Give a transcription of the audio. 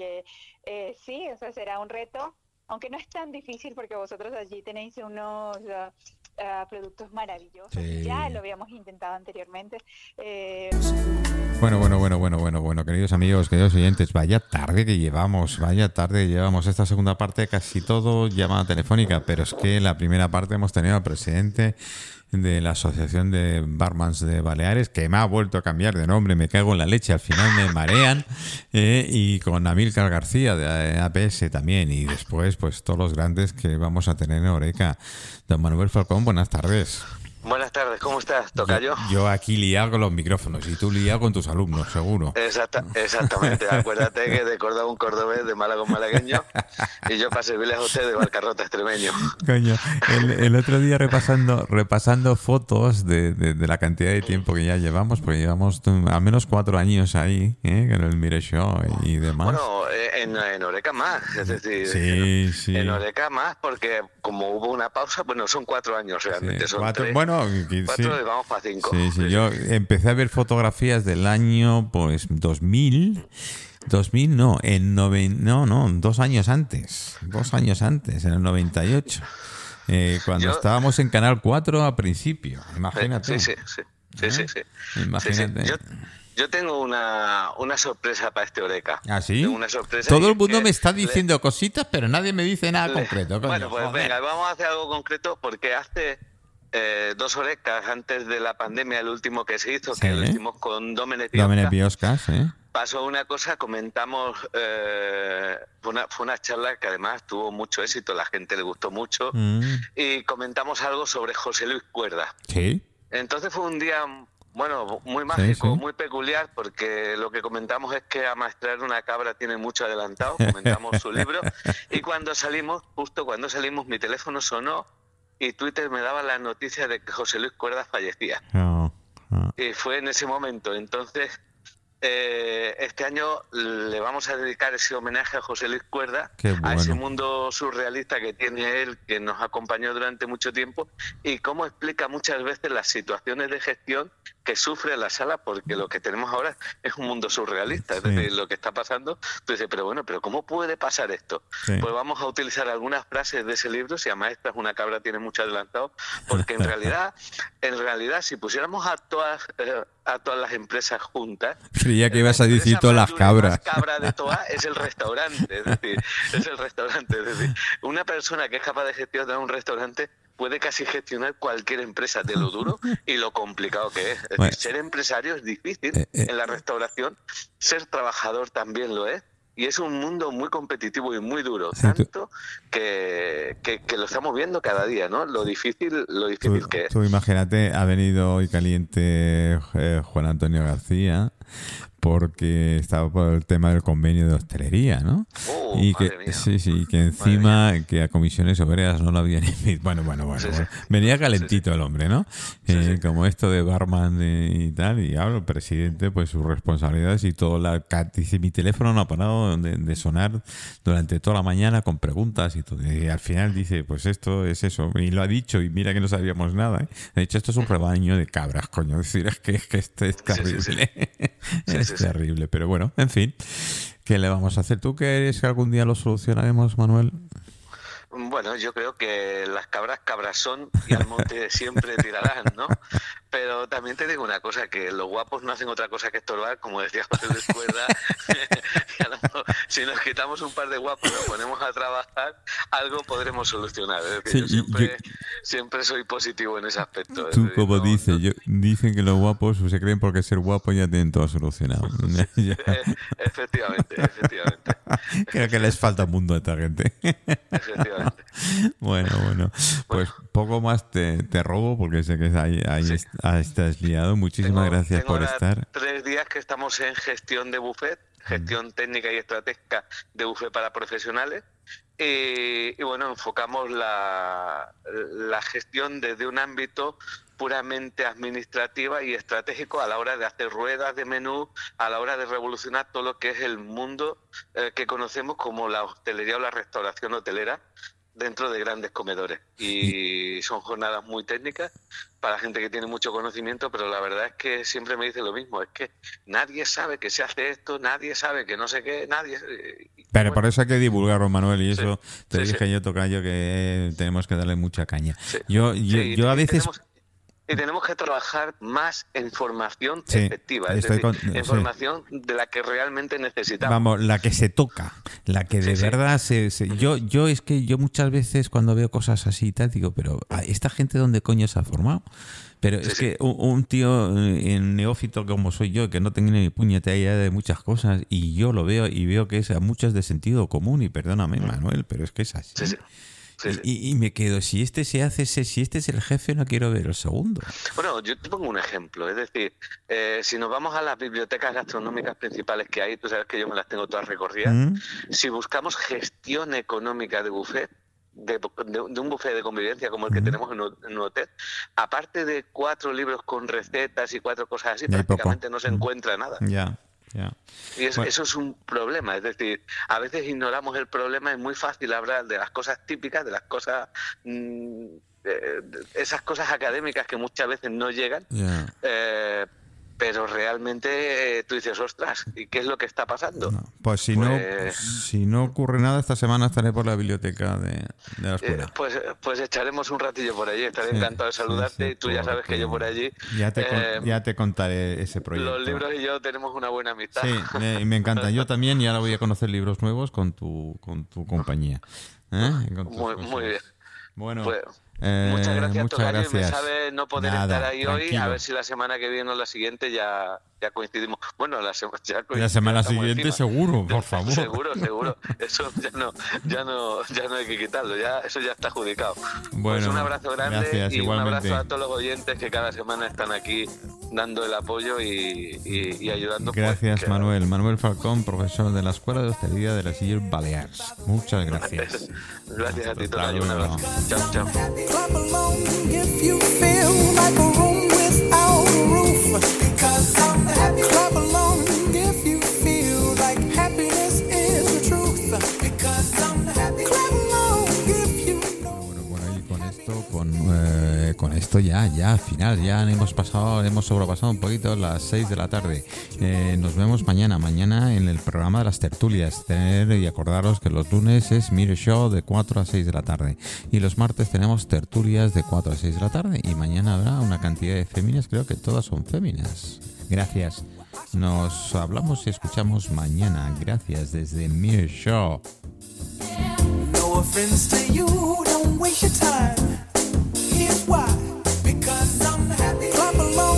que eh, sí, o sea, será un reto, aunque no es tan difícil porque vosotros allí tenéis unos uh, uh, productos maravillosos. Sí. Ya lo habíamos intentado anteriormente. Eh, Bueno, bueno, bueno, bueno, bueno, bueno, queridos amigos, queridos oyentes, vaya tarde que llevamos, vaya tarde que llevamos esta segunda parte, casi todo llamada telefónica, pero es que la primera parte hemos tenido al presidente de la Asociación de Barmans de Baleares, que me ha vuelto a cambiar de nombre, me cago en la leche, al final me marean, eh, y con Amílcar García de APS también, y después pues todos los grandes que vamos a tener en Oreca. Don Manuel Falcón, buenas tardes. Buenas tardes, ¿cómo estás, Tocayo? Yo, yo aquí liado con los micrófonos y tú liado con tus alumnos, seguro. Exacta, exactamente, acuérdate que de Córdoba un cordobés, de Málaga un malagueño, y yo para servirles a ustedes de Barcarrota extremeño. Coño, el, el otro día repasando repasando fotos de, de- de la cantidad de tiempo que ya llevamos, porque llevamos mm, al menos cuatro años ahí, ¿eh? con el Mire Show y demás. Bueno, en, en Oreca más, es decir, Sí, sí. en Oreca más, porque como hubo una pausa, bueno, son cuatro años realmente, Sí, son cuatro- tres, bueno, cuatro y vamos para cinco. Yo empecé a ver fotografías del año, pues, 2000. 2000 no, en noven, no, no, dos años antes, dos años antes, en el 98, eh, cuando Yo- estábamos en Canal 4 a principio, imagínate. Sí, sí, sí, sí, sí, sí. ¿Eh? Imagínate. Yo, yo tengo una, una sorpresa para este Oreca. ¿Ah, sí? Tengo una sorpresa Todo el mundo me está le- diciendo cositas, pero nadie me dice nada Le- concreto. coño, bueno, pues joder. venga, vamos a hacer algo concreto porque hace eh, dos orecas antes de la pandemia, el último que se hizo, Sí. que lo hicimos con Domenech Biosca, pasó una cosa, comentamos, eh, fue, una, fue una charla que además tuvo mucho éxito, la gente le gustó mucho, Mm, y comentamos algo sobre José Luis Cuerda. sí. Entonces fue un día, bueno, muy mágico, sí. muy peculiar, porque lo que comentamos es que amaestrar una cabra tiene mucho adelantado, comentamos su libro, y cuando salimos, justo cuando salimos, mi teléfono sonó y Twitter me daba la noticia de que José Luis Cuerda fallecía. No, no. Y fue en ese momento. Entonces, eh, este año le vamos a dedicar ese homenaje a José Luis Cuerda, a ese mundo surrealista que tiene él, que nos acompañó durante mucho tiempo, y cómo explica muchas veces las situaciones de gestión que sufre la sala, porque lo que tenemos ahora es un mundo surrealista, es decir, lo que está pasando, tú dices, pero bueno, pero ¿cómo puede pasar esto? Sí. Pues vamos a utilizar algunas frases de ese libro, si maestras una cabra tiene mucho adelantado, porque en realidad, en realidad, si pusiéramos a todas, eh, a todas las empresas juntas, Creía que ibas a decir todas las cabras. más cabra de todas es el restaurante, es decir, es el restaurante, es decir, una persona que es capaz de gestionar un restaurante puede casi gestionar cualquier empresa de lo duro y lo complicado que es. Es decir, Bueno. ser empresario es difícil Eh, eh. en la restauración, ser trabajador también lo es. Y es un mundo muy competitivo y muy duro, Sí, tanto que, que, que lo estamos viendo cada día, ¿no? Lo difícil, lo difícil Tú, que es. tú imagínate, ha venido hoy caliente eh, Juan Antonio García porque estaba por el tema del convenio de hostelería, ¿no? Oh, y madre que mía. sí, sí, que encima que a comisiones obreras no lo habían invitado. Bueno, bueno, bueno. Sí, sí. bueno. Venía calentito el hombre, ¿no? Eh. Como esto de barman y tal, y ahora el presidente, pues sus responsabilidades y todo. La, dice, mi teléfono no ha parado de, de sonar durante toda la mañana con preguntas y todo. Y al final dice, pues esto es eso. Y lo ha dicho, y mira que no sabíamos nada. ¿eh? Ha dicho, esto es un rebaño de cabras, coño. Es decir, es que, es que es terrible. es terrible. Pero bueno, en fin. ¿Qué le vamos a hacer? ¿Tú crees que algún día lo solucionaremos, Manuel? Bueno, yo creo que las cabras cabras son y al monte siempre tirarán, ¿no? Pero también te digo una cosa, que los guapos no hacen otra cosa que estorbar, como decía José Luis Si nos quitamos un par de guapos y nos ponemos a trabajar, algo podremos solucionar. Es decir, Sí, yo siempre, siempre soy positivo en ese aspecto. Tú, decir, como no- dice, no- yo, dicen que los guapos se creen porque ser guapo ya tienen todo solucionado. Ya. eh, efectivamente, efectivamente, Creo que les falta un mundo a esta gente. efectivamente. Bueno, bueno. Pues poco más te, te robo porque sé que ahí, ahí Sí. est- estás liado. Muchísimas Tengo- gracias tengo por estar. Tres días que estamos en gestión de buffet, gestión técnica y estratégica de buffet para profesionales. Y, y bueno, enfocamos la, la gestión desde un ámbito puramente administrativa y estratégico a la hora de hacer ruedas de menú, a la hora de revolucionar todo lo que es el mundo eh, que conocemos como la hostelería o la restauración hotelera dentro de grandes comedores. Y son jornadas muy técnicas para gente que tiene mucho conocimiento, pero la verdad es que siempre me dice lo mismo, es que nadie sabe que se hace esto, nadie sabe que no sé qué, nadie... Pero por eso hay que divulgarlo, Manuel, y eso te dije yo, Tocayo, que tenemos que darle mucha caña. Yo, yo, yo a veces... Y tenemos que trabajar más en formación efectiva, es decir, en formación de la que realmente necesitamos. Vamos, la que se toca, la que de verdad se, Yo, yo es que yo muchas veces cuando veo cosas así y tal, digo, pero ¿esta gente dónde coño se ha formado? Pero es que un, tío eh, en neófito como soy yo, que no tengo ni puñete idea de muchas cosas, y yo lo veo y veo que es a muchas de sentido común, y perdóname, Manuel, pero es que es así. Y, me quedo, si este se hace, si este es el jefe, no quiero ver el segundo. Bueno, yo te pongo un ejemplo, es decir, eh, si nos vamos a las bibliotecas gastronómicas principales que hay, tú sabes que yo me las tengo todas recorridas, si buscamos gestión económica de buffet, de, un buffet de convivencia como el que tenemos en un, hotel, aparte de cuatro libros con recetas y cuatro cosas así, prácticamente no se encuentra nada. Ya. Y eso, es un problema, es decir, a veces ignoramos el problema, es muy fácil hablar de las cosas típicas, de las cosas, mm, esas cosas académicas que muchas veces no llegan, eh, pero realmente eh, tú dices, ostras, ¿y qué es lo que está pasando? pues si no pues si no ocurre nada, esta semana estaré por la biblioteca de, la escuela. Eh, pues, pues echaremos un ratillo por allí, estaré encantado de saludarte. y tú ya sabes que yo por allí... Ya te, eh, ya te contaré ese proyecto. Los libros y yo tenemos una buena amistad. Sí, me, me encanta. Yo también y ahora voy a conocer libros nuevos con tu, con tu compañía. muy, muy bien. Bueno... Pues, muchas gracias, muchas Me sabe no poder estar ahí hoy. A ver si la semana que viene o la siguiente ya, ya coincidimos. Bueno, la, la semana siguiente seguro, por favor. Seguro, seguro. Eso ya no, ya no, ya no hay que quitarlo. Ya, eso ya está adjudicado. Pues un abrazo grande y un abrazo a todos los oyentes que cada semana están aquí dando el apoyo y, y, ayudando. Pues, gracias, Manuel. Manuel Falcón, profesor de la Escuela de Hostelería de las Illes Baleares. Muchas gracias. gracias a ti, Tonayo. Un abrazo. Chao, chao. Esto ya, ya, final, ya hemos pasado, hemos sobrepasado un poquito las 6 de la tarde. Eh, nos vemos mañana, mañana en el programa de las tertulias. Tener y acordaros que los lunes es Mire Show de 4 a 6 de la tarde. Y los martes tenemos tertulias de 4 a 6 de la tarde. Y mañana habrá una cantidad de féminas, creo que todas son féminas. Gracias. Nos hablamos y escuchamos mañana. Gracias desde Mir Show. No offense to you, don't waste your time. Here's why.